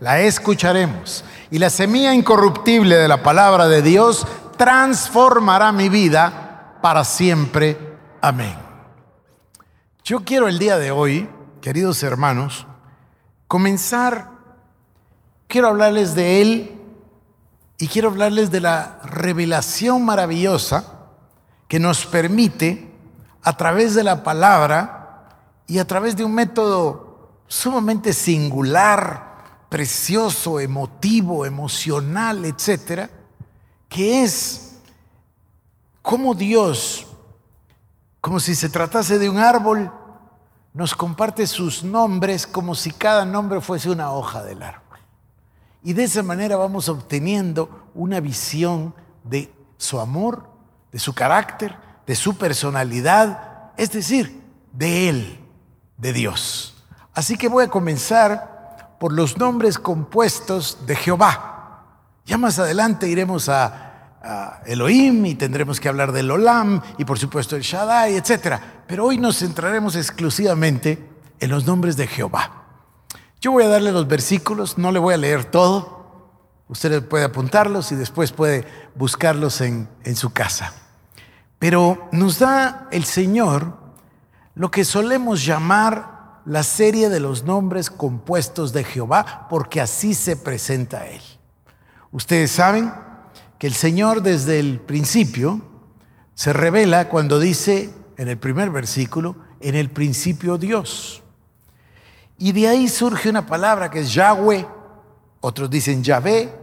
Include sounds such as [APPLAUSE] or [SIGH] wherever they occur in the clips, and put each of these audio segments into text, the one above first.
la escucharemos y la semilla incorruptible de la palabra de Dios transformará mi vida para siempre. Amén. Yo quiero el día de hoy, queridos hermanos, comenzar, quiero hablarles de Él y quiero hablarles de la revelación maravillosa que nos permite, a través de la palabra y a través de un método sumamente singular, precioso, emotivo, emocional, etcétera, que es como Dios, como si se tratase de un árbol, nos comparte sus nombres como si cada nombre fuese una hoja del árbol. Y de esa manera vamos obteniendo una visión de su amor, de su carácter, de su personalidad, es decir, de Él, de Dios. Así que voy a comenzar por los nombres compuestos de Jehová. Ya más adelante iremos a, Elohim y tendremos que hablar del Olam y por supuesto el Shaddai, etc. Pero hoy nos centraremos exclusivamente en los nombres de Jehová. Yo voy a darle los versículos, no le voy a leer todo. Usted puede apuntarlos y después puede buscarlos en, en su casa. Pero nos da el Señor lo que solemos llamar la serie de los nombres compuestos de Jehová, porque así se presenta Él. Ustedes saben que el Señor desde el principio se revela cuando dice en el primer versículo, en el principio Dios. Y de ahí surge una palabra que es Yahweh, otros dicen Yahvé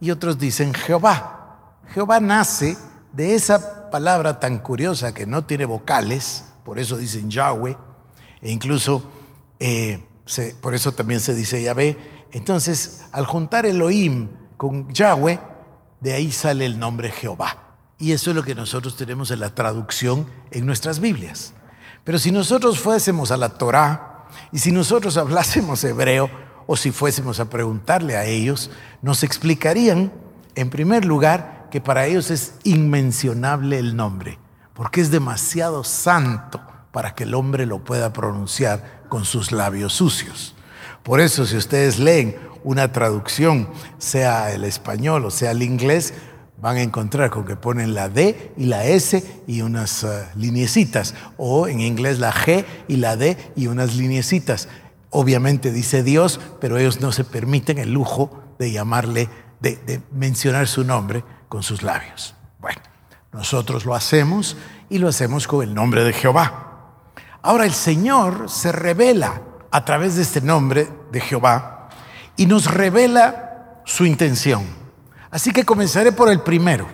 y otros dicen Jehová. Jehová nace de esa palabra tan curiosa que no tiene vocales, por eso dicen Yahweh, e incluso eh, por eso también se dice Yahvé. Entonces, al juntar Elohim con Yahweh, de ahí sale el nombre Jehová. Y eso es lo que nosotros tenemos en la traducción en nuestras Biblias. Pero si nosotros fuésemos a la Torá y si nosotros hablásemos hebreo o si fuésemos a preguntarle a ellos, nos explicarían, en primer lugar, que para ellos es inmencionable el nombre, porque es demasiado santo para que el hombre lo pueda pronunciar con sus labios sucios. Por eso si ustedes leen una traducción, sea el español o sea el inglés, van a encontrar con que ponen la D y la S y unas uh, liniecitas, o en inglés la G y la D y unas liniecitas. Obviamente dice Dios, pero ellos no se permiten el lujo de llamarle, de, de mencionar su nombre con sus labios. Bueno, nosotros lo hacemos y lo hacemos con el nombre de Jehová. Ahora el Señor se revela a través de este nombre de Jehová y nos revela su intención. Así que comenzaré por el primero.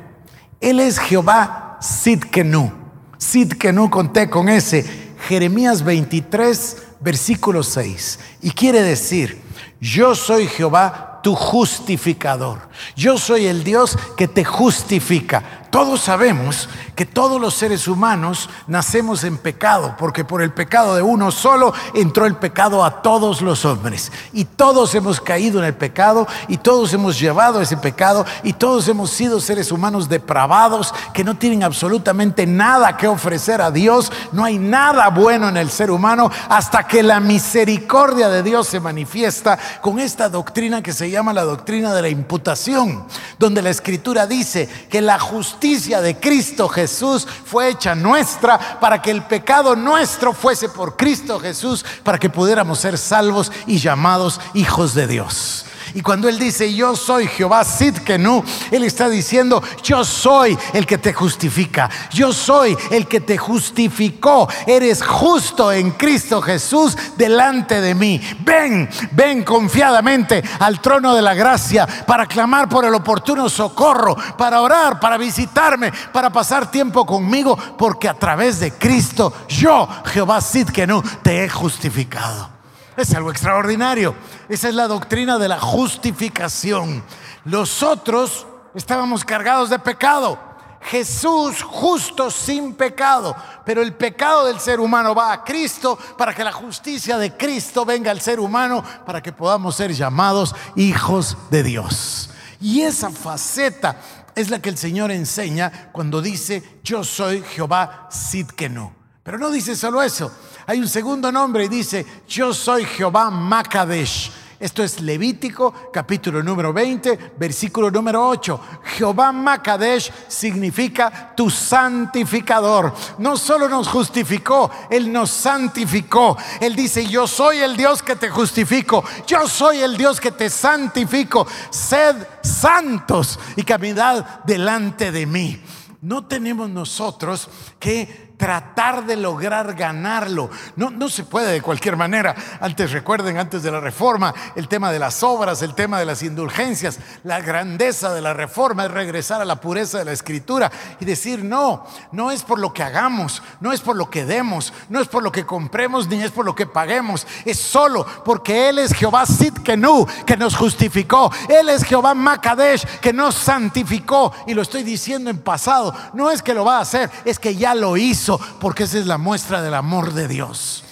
Él es Jehová Sidkenu. Sidkenu conté con ese. Jeremías 23, versículo 6. Y quiere decir, yo soy Jehová tu justificador. Yo soy el Dios que te justifica. Todos sabemos que todos los seres humanos nacemos en pecado, porque por el pecado de uno solo entró el pecado a todos los hombres. Y todos hemos caído en el pecado, y todos hemos llevado ese pecado, y todos hemos sido seres humanos depravados que no tienen absolutamente nada que ofrecer a Dios. No hay nada bueno en el ser humano hasta que la misericordia de Dios se manifiesta con esta doctrina que se llama la doctrina de la imputación, donde la escritura dice que la justicia de Cristo Jesús Jesús fue hecha nuestra para que el pecado nuestro fuese por Cristo Jesús, para que pudiéramos ser salvos y llamados hijos de Dios. Y cuando Él dice, yo soy Jehová Sidkenu, Él está diciendo, yo soy el que te justifica, yo soy el que te justificó, eres justo en Cristo Jesús delante de mí. Ven, ven confiadamente al trono de la gracia para clamar por el oportuno socorro, para orar, para visitarme, para pasar tiempo conmigo, porque a través de Cristo yo, Jehová Sidkenu, te he justificado. Es algo extraordinario. Esa es la doctrina de la justificación. Los otros estábamos cargados de pecado. Jesús justo sin pecado, pero el pecado del ser humano va a Cristo para que la justicia de Cristo venga al ser humano, para que podamos ser llamados hijos de Dios. Y esa faceta es la que el Señor enseña cuando dice, yo soy Jehová Sidkenu. Pero no dice solo eso, hay un segundo nombre y dice, yo soy Jehová Makadesh esto es Levítico, capítulo número 20, versículo número 8. Jehová Makadesh significa tu santificador. No solo nos justificó, Él nos santificó. Él dice, yo soy el Dios que te justifico. Yo soy el Dios que te santifico. Sed santos y caminad delante de mí. No tenemos nosotros que tratar de lograr ganarlo. No, no se puede de cualquier manera. Antes recuerden, antes de la reforma, el tema de las obras, el tema de las indulgencias, la grandeza de la reforma es regresar a la pureza de la escritura y decir, no, no es por lo que hagamos, no es por lo que demos, no es por lo que compremos, ni es por lo que paguemos, es solo porque Él es Jehová Sidkenu, que nos justificó, Él es Jehová Makadesh, que nos santificó, y lo estoy diciendo en pasado, no es que lo va a hacer, es que ya lo hizo porque esa es la muestra del amor de Dios.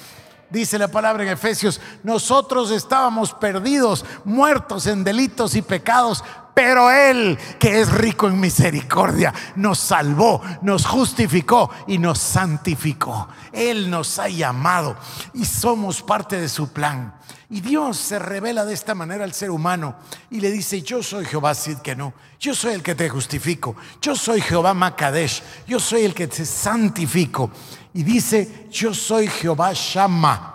Dice la palabra en Efesios, nosotros estábamos perdidos, muertos en delitos y pecados, pero Él, que es rico en misericordia, nos salvó, nos justificó y nos santificó. Él nos ha llamado y somos parte de su plan. Y Dios se revela de esta manera al ser humano y le dice, yo soy Jehová Sid que no, yo soy el que te justifico, yo soy Jehová Makadesh, yo soy el que te santifico. Y dice, yo soy Jehová Shama.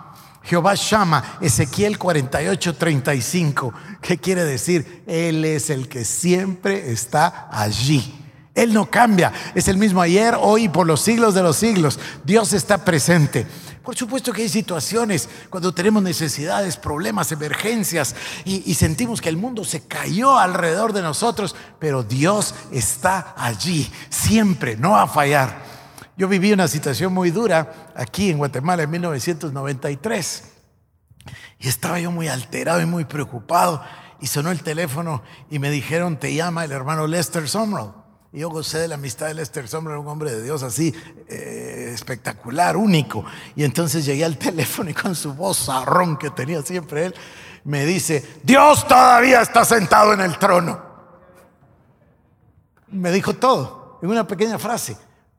Jehová Shama, Ezequiel 48, 35. ¿Qué quiere decir? Él es el que siempre está allí. Él no cambia, es el mismo ayer, hoy y por los siglos de los siglos. Dios está presente. Por supuesto que hay situaciones cuando tenemos necesidades, problemas, emergencias y, sentimos que el mundo se cayó alrededor de nosotros, pero Dios está allí, siempre, no va a fallar. Yo viví una situación muy dura aquí en Guatemala en 1993 y estaba yo muy alterado y muy preocupado y sonó el teléfono y me dijeron, te llama el hermano Lester Sumrall. Y yo gocé de la amistad de Lester Sombra, un hombre de Dios así, eh, espectacular, único. Y entonces llegué al [LAUGHS] teléfono y con su voz zarrón que tenía siempre él, me dice, Dios todavía está sentado en el trono. Me dijo todo, en una pequeña frase.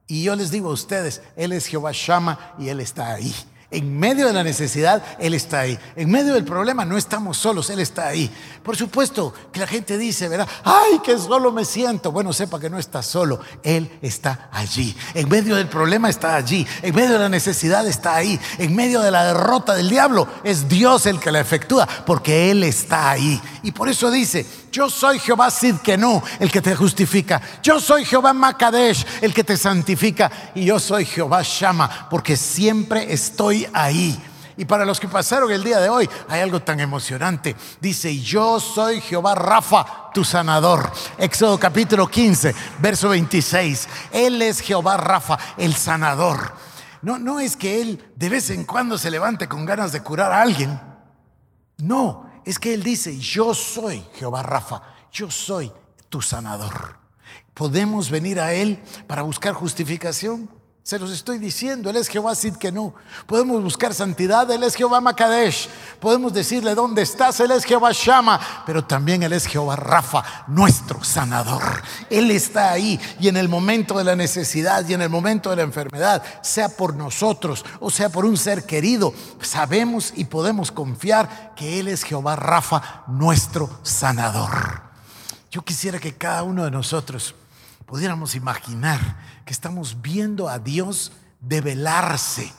Y yo les digo a ustedes, Él es Jehová Shama y Él está ahí. En medio de la necesidad, Él está ahí. En medio del problema, no estamos solos, Él está ahí. Por supuesto que la gente dice, ¿verdad? Ay, que solo me siento. Bueno, sepa que no está solo, Él está allí. En medio del problema está allí. En medio de la necesidad está ahí. En medio de la derrota del diablo, es Dios el que la efectúa, porque Él está ahí. Y por eso dice, yo soy Jehová Sidkenu, el que te justifica. Yo soy Jehová Makadesh, el que te santifica. Y yo soy Jehová Shama, porque siempre estoy ahí. Y para los que pasaron el día de hoy, hay algo tan emocionante. Dice, yo soy Jehová Rafa, tu sanador. Éxodo capítulo 15, verso 26. Él es Jehová Rafa, el sanador. No, no es que Él de vez en cuando se levante con ganas de curar a alguien. No, es que Él dice, yo soy Jehová Rafa, yo soy tu sanador. ¿Podemos venir a Él para buscar justificación? Se los estoy diciendo, Él es Jehová no Podemos buscar santidad, Él es Jehová Makadesh. Podemos decirle dónde estás, Él es Jehová Shama. Pero también Él es Jehová Rafa, nuestro sanador. Él está ahí y en el momento de la necesidad y en el momento de la enfermedad, sea por nosotros o sea por un ser querido, sabemos y podemos confiar que Él es Jehová Rafa, nuestro sanador. Yo quisiera que cada uno de nosotros pudiéramos imaginar que estamos viendo a Dios develarse,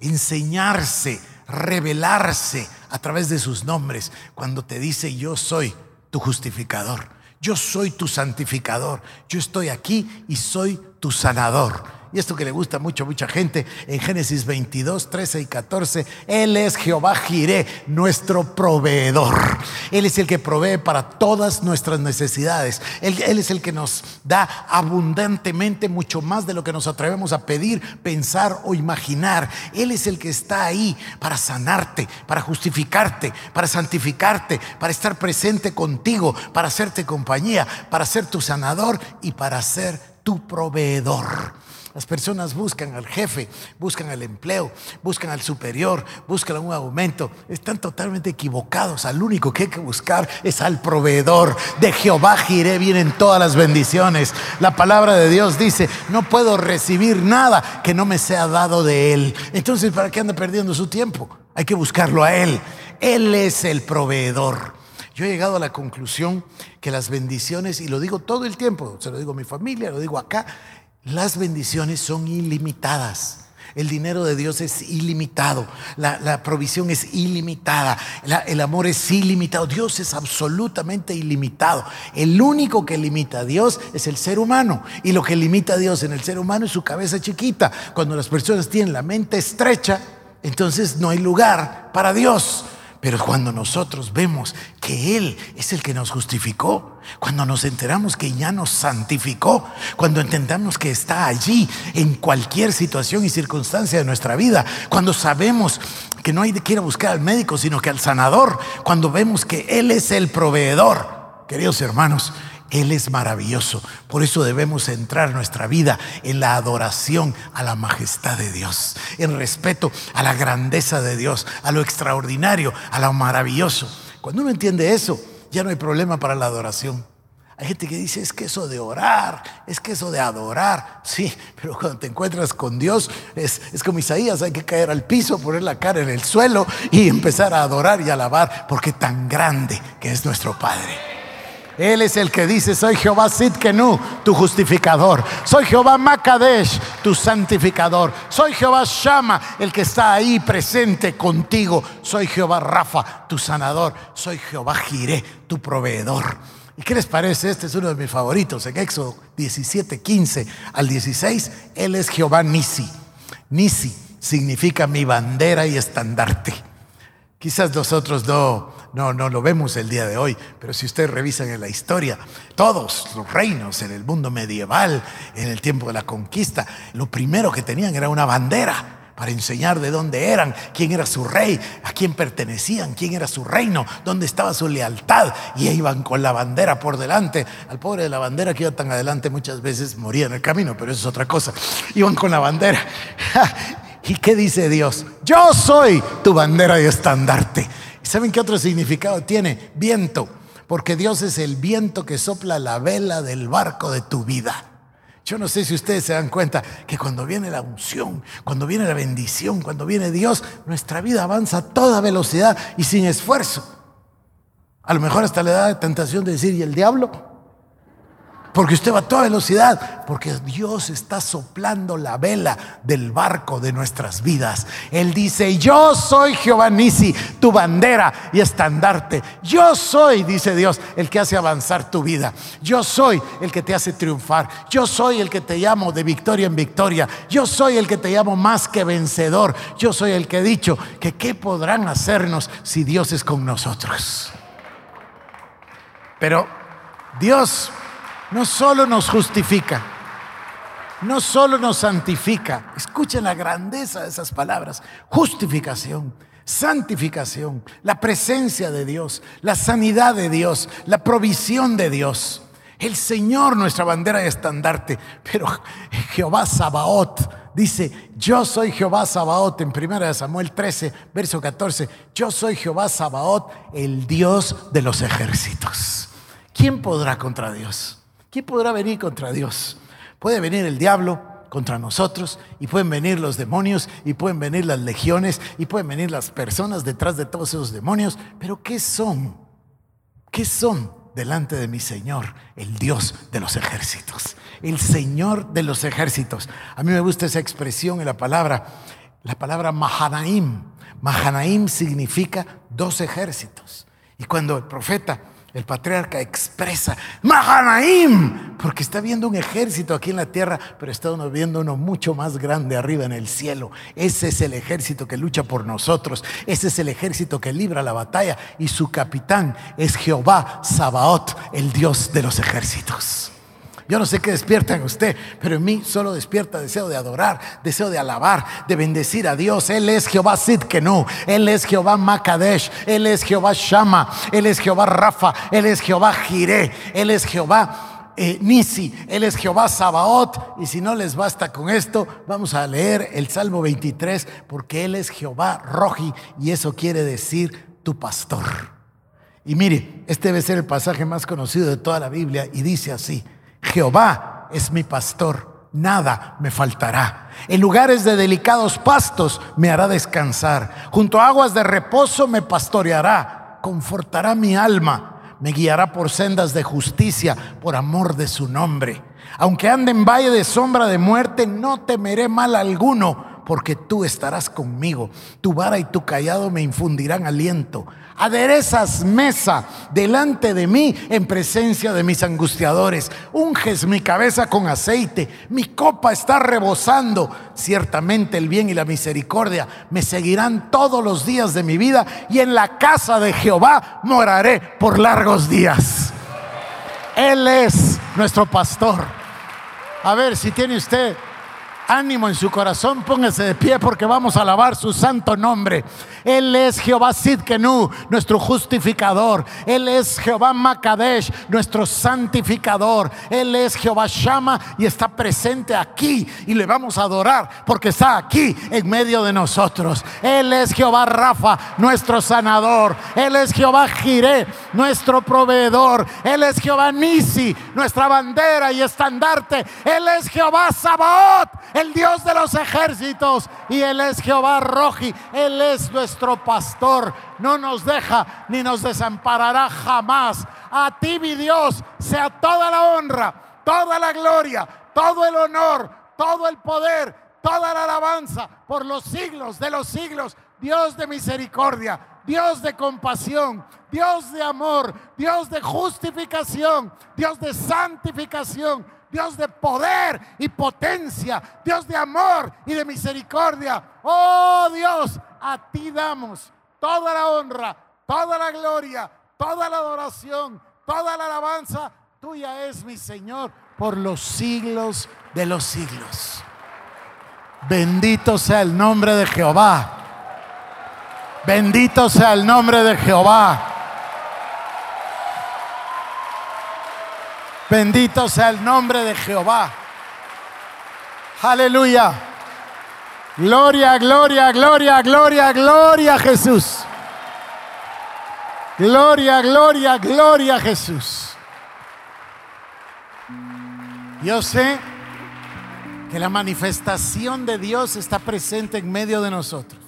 enseñarse, revelarse a través de sus nombres cuando te dice yo soy tu justificador, yo soy tu santificador, yo estoy aquí y soy tu sanador. Y esto que le gusta mucho a mucha gente, en Génesis 22, 13 y 14, Él es Jehová Jiré, nuestro proveedor. Él es el que provee para todas nuestras necesidades. Él, él es el que nos da abundantemente mucho más de lo que nos atrevemos a pedir, pensar o imaginar. Él es el que está ahí para sanarte, para justificarte, para santificarte, para estar presente contigo, para hacerte compañía, para ser tu sanador y para ser tu proveedor. Las personas buscan al jefe, buscan al empleo, buscan al superior, buscan un aumento. Están totalmente equivocados. Al único que hay que buscar es al proveedor. De Jehová giré vienen todas las bendiciones. La palabra de Dios dice, no puedo recibir nada que no me sea dado de Él. Entonces, ¿para qué anda perdiendo su tiempo? Hay que buscarlo a Él. Él es el proveedor. Yo he llegado a la conclusión que las bendiciones, y lo digo todo el tiempo, se lo digo a mi familia, lo digo acá, las bendiciones son ilimitadas. El dinero de Dios es ilimitado, la, provisión es ilimitada, el amor es ilimitado, Dios es absolutamente ilimitado. El único que limita a Dios es el ser humano y lo que limita a Dios en el ser humano es su cabeza chiquita. Cuando las personas tienen la mente estrecha, entonces no hay lugar para Dios. Pero cuando nosotros vemos que Él es el que nos justificó, cuando nos enteramos que ya nos santificó, cuando entendamos que está allí en cualquier situación y circunstancia de nuestra vida, cuando sabemos que no hay que ir a buscar al médico, sino que al sanador, cuando vemos que Él es el proveedor, queridos hermanos, él es maravilloso. Por eso debemos centrar nuestra vida en la adoración a la majestad de Dios, en respeto a la grandeza de Dios, a lo extraordinario, a lo maravilloso. Cuando uno entiende eso, ya no hay problema para la adoración. Hay gente que dice, es que eso de orar, es que eso de adorar. Sí, pero cuando te encuentras con Dios, es, es como Isaías, hay que caer al piso, poner la cara en el suelo y empezar a adorar y alabar, porque tan grande que es nuestro Padre. Él es el que dice, soy Jehová Sidkenu, tu justificador. Soy Jehová Makadesh, tu santificador. Soy Jehová Shama, el que está ahí presente contigo. Soy Jehová Rafa, tu sanador. Soy Jehová Jiré, tu proveedor. ¿Y qué les parece? Este es uno de mis favoritos. En Éxodo 17, 15 al 16, Él es Jehová Nisi. Nisi significa mi bandera y estandarte. Quizás nosotros no, no, no lo vemos el día de hoy, pero si ustedes revisan en la historia, todos los reinos en el mundo medieval, en el tiempo de la conquista, lo primero que tenían era una bandera para enseñar de dónde eran, quién era su rey, a quién pertenecían, quién era su reino, dónde estaba su lealtad. Y iban con la bandera por delante. Al pobre de la bandera que iba tan adelante muchas veces moría en el camino, pero eso es otra cosa. Iban con la bandera. [LAUGHS] ¿Y qué dice Dios? Yo soy tu bandera y estandarte. ¿Saben qué otro significado tiene? Viento. Porque Dios es el viento que sopla la vela del barco de tu vida. Yo no sé si ustedes se dan cuenta que cuando viene la unción, cuando viene la bendición, cuando viene Dios, nuestra vida avanza a toda velocidad y sin esfuerzo. A lo mejor hasta le da tentación de decir, ¿y el diablo? Porque usted va a toda velocidad, porque Dios está soplando la vela del barco de nuestras vidas. Él dice, yo soy Jehová Nisi, tu bandera y estandarte. Yo soy, dice Dios, el que hace avanzar tu vida. Yo soy el que te hace triunfar. Yo soy el que te llamo de victoria en victoria. Yo soy el que te llamo más que vencedor. Yo soy el que he dicho que qué podrán hacernos si Dios es con nosotros. Pero Dios no solo nos justifica, no solo nos santifica, escuchen la grandeza de esas palabras, justificación, santificación, la presencia de Dios, la sanidad de Dios, la provisión de Dios. El Señor, nuestra bandera y estandarte, pero Jehová Sabaoth dice, yo soy Jehová Sabaoth en 1 Samuel 13, verso 14, yo soy Jehová Sabaoth, el Dios de los ejércitos. ¿Quién podrá contra Dios? ¿Quién podrá venir contra Dios? Puede venir el diablo contra nosotros y pueden venir los demonios y pueden venir las legiones y pueden venir las personas detrás de todos esos demonios, pero ¿qué son? ¿Qué son delante de mi Señor, el Dios de los ejércitos? El Señor de los ejércitos. A mí me gusta esa expresión en la palabra, la palabra Mahanaim. Mahanaim significa dos ejércitos. Y cuando el profeta el patriarca expresa, Mahanaim, porque está viendo un ejército aquí en la tierra, pero está viendo uno mucho más grande arriba en el cielo. Ese es el ejército que lucha por nosotros, ese es el ejército que libra la batalla y su capitán es Jehová Sabaoth, el Dios de los ejércitos. Yo no sé qué despierta en usted, pero en mí solo despierta deseo de adorar, deseo de alabar, de bendecir a Dios. Él es Jehová Sidkenu, Él es Jehová Makadesh, Él es Jehová Shama, Él es Jehová Rafa, Él es Jehová Jireh, Él es Jehová eh, Nisi, Él es Jehová Sabaoth. Y si no les basta con esto, vamos a leer el Salmo 23, porque Él es Jehová Roji, y eso quiere decir tu pastor. Y mire, este debe ser el pasaje más conocido de toda la Biblia, y dice así. Jehová es mi pastor, nada me faltará. En lugares de delicados pastos me hará descansar. Junto a aguas de reposo me pastoreará, confortará mi alma, me guiará por sendas de justicia por amor de su nombre. Aunque ande en valle de sombra de muerte, no temeré mal alguno, porque tú estarás conmigo. Tu vara y tu callado me infundirán aliento aderezas mesa delante de mí en presencia de mis angustiadores, unges mi cabeza con aceite, mi copa está rebosando, ciertamente el bien y la misericordia me seguirán todos los días de mi vida y en la casa de Jehová moraré por largos días. Él es nuestro pastor. A ver si tiene usted ánimo en su corazón, póngase de pie porque vamos a alabar su santo nombre. Él es Jehová Sidkenu, nuestro justificador. Él es Jehová Makadesh, nuestro santificador. Él es Jehová Shama y está presente aquí y le vamos a adorar porque está aquí en medio de nosotros. Él es Jehová Rafa, nuestro sanador. Él es Jehová Jireh, nuestro proveedor. Él es Jehová Nisi, nuestra bandera y estandarte. Él es Jehová Sabaoth el Dios de los ejércitos, y Él es Jehová Roji, Él es nuestro pastor, no nos deja ni nos desamparará jamás. A ti, mi Dios, sea toda la honra, toda la gloria, todo el honor, todo el poder, toda la alabanza por los siglos de los siglos. Dios de misericordia, Dios de compasión, Dios de amor, Dios de justificación, Dios de santificación Dios de poder y potencia, Dios de amor y de misericordia. Oh Dios, a ti damos toda la honra, toda la gloria, toda la adoración, toda la alabanza. Tuya es mi Señor por los siglos de los siglos. Bendito sea el nombre de Jehová. Bendito sea el nombre de Jehová. Bendito sea el nombre de Jehová. Aleluya. Gloria, gloria, gloria, gloria, gloria a Jesús. Gloria, gloria, gloria a Jesús. Yo sé que la manifestación de Dios está presente en medio de nosotros.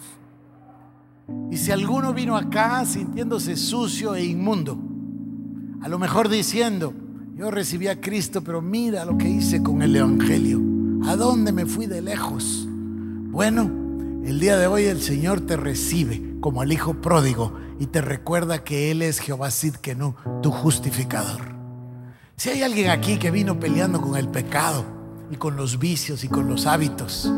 Y si alguno vino acá sintiéndose sucio e inmundo, a lo mejor diciendo, yo recibí a Cristo, pero mira lo que hice con el Evangelio. ¿A dónde me fui de lejos? Bueno, el día de hoy el Señor te recibe como al Hijo pródigo y te recuerda que Él es Jehová Sidkenu, tu justificador. Si hay alguien aquí que vino peleando con el pecado y con los vicios y con los hábitos,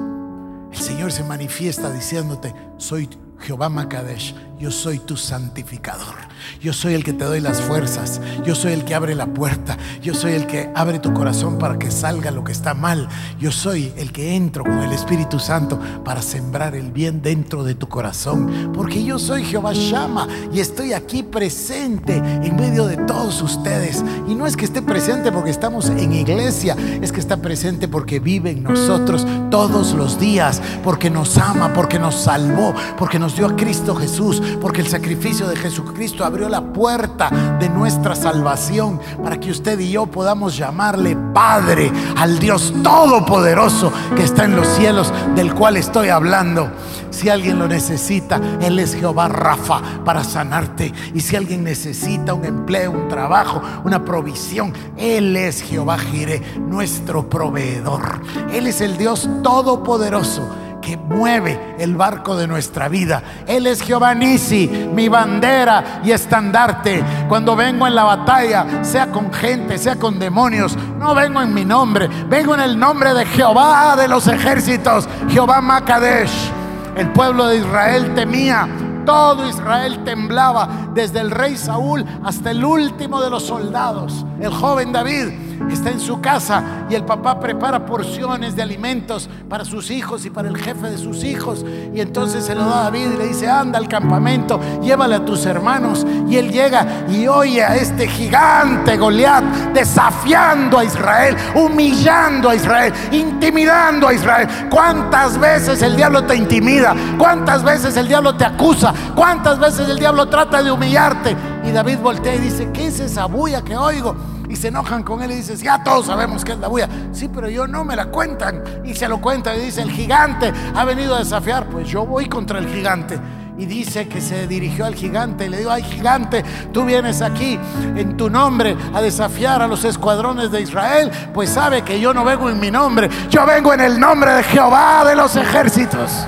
el Señor se manifiesta diciéndote, soy Jehová Makadesh, yo soy tu santificador. Yo soy el que te doy las fuerzas. Yo soy el que abre la puerta. Yo soy el que abre tu corazón para que salga lo que está mal. Yo soy el que entro con el Espíritu Santo para sembrar el bien dentro de tu corazón. Porque yo soy Jehová Shama y estoy aquí presente en medio de todos ustedes. Y no es que esté presente porque estamos en iglesia, es que está presente porque vive en nosotros todos los días, porque nos ama, porque nos salvó, porque nos dio a Cristo Jesús, porque el sacrificio de Jesucristo abrió la puerta de nuestra salvación para que usted y yo podamos llamarle Padre al Dios Todopoderoso que está en los cielos, del cual estoy hablando. Si alguien lo necesita, Él es Jehová Rafa para sanarte. Y si alguien necesita un empleo, un trabajo, una provisión, Él es Jehová Jireh, nuestro proveedor. Él es el Dios Todopoderoso que mueve el barco de nuestra vida. Él es Jehová Nisi, mi bandera y estandarte. Cuando vengo en la batalla, sea con gente, sea con demonios, no vengo en mi nombre, vengo en el nombre de Jehová de los ejércitos, Jehová Makadesh. El pueblo de Israel temía todo Israel temblaba, desde el rey Saúl hasta el último de los soldados, el joven David está en su casa y el papá prepara porciones de alimentos para sus hijos y para el jefe de sus hijos. Y entonces se lo da a David y le dice, anda al campamento, llévale a tus hermanos. Y él llega y oye a este gigante Goliat desafiando a Israel, humillando a Israel, intimidando a Israel. ¿Cuántas veces el diablo te intimida? ¿Cuántas veces el diablo te acusa? ¿Cuántas veces el diablo trata de humillarte? Y David voltea y dice, ¿qué es esa bulla que oigo? Y se enojan con él y dices, ya todos sabemos que es la bulla. Sí, pero yo no me la cuentan. Y se lo cuenta y dice, el gigante ha venido a desafiar. Pues yo voy contra el gigante. Y dice que se dirigió al gigante y le dijo, ay gigante, tú vienes aquí en tu nombre a desafiar a los escuadrones de Israel. Pues sabe que yo no vengo en mi nombre, yo vengo en el nombre de Jehová de los ejércitos.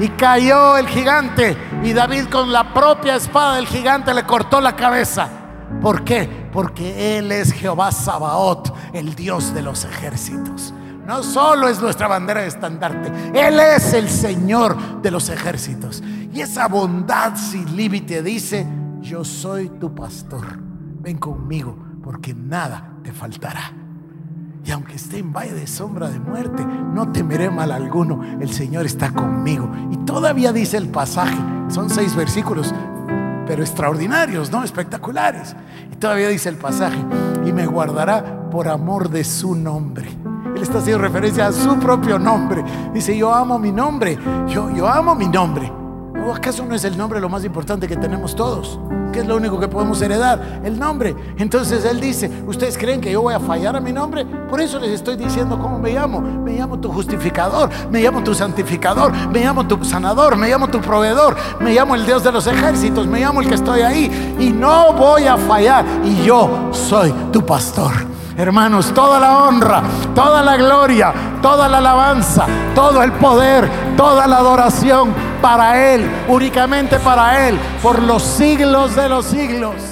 Y cayó el gigante y David con la propia espada del gigante le cortó la cabeza. ¿Por qué? Porque Él es Jehová Sabaoth, el Dios de los ejércitos. No solo es nuestra bandera de estandarte, Él es el Señor de los ejércitos. Y esa bondad sin límite dice, yo soy tu pastor, ven conmigo porque nada te faltará. Y aunque esté en valle de sombra de muerte, no temeré mal alguno, el Señor está conmigo. Y todavía dice el pasaje, son seis versículos, pero extraordinarios, ¿no? Espectaculares. Y todavía dice el pasaje, y me guardará por amor de su nombre. Él está haciendo referencia a su propio nombre. Dice, yo amo mi nombre, yo, yo amo mi nombre. ¿O acaso no es el nombre lo más importante que tenemos todos? ¿Qué es lo único que podemos heredar? El nombre. Entonces él dice, ¿ustedes creen que yo voy a fallar a mi nombre? Por eso les estoy diciendo cómo me llamo. Me llamo tu justificador, me llamo tu santificador, me llamo tu sanador, me llamo tu proveedor, me llamo el Dios de los ejércitos, me llamo el que estoy ahí. Y no voy a fallar. Y yo soy tu pastor. Hermanos, toda la honra, toda la gloria, toda la alabanza, todo el poder, toda la adoración para Él, únicamente para Él, por los siglos de los siglos.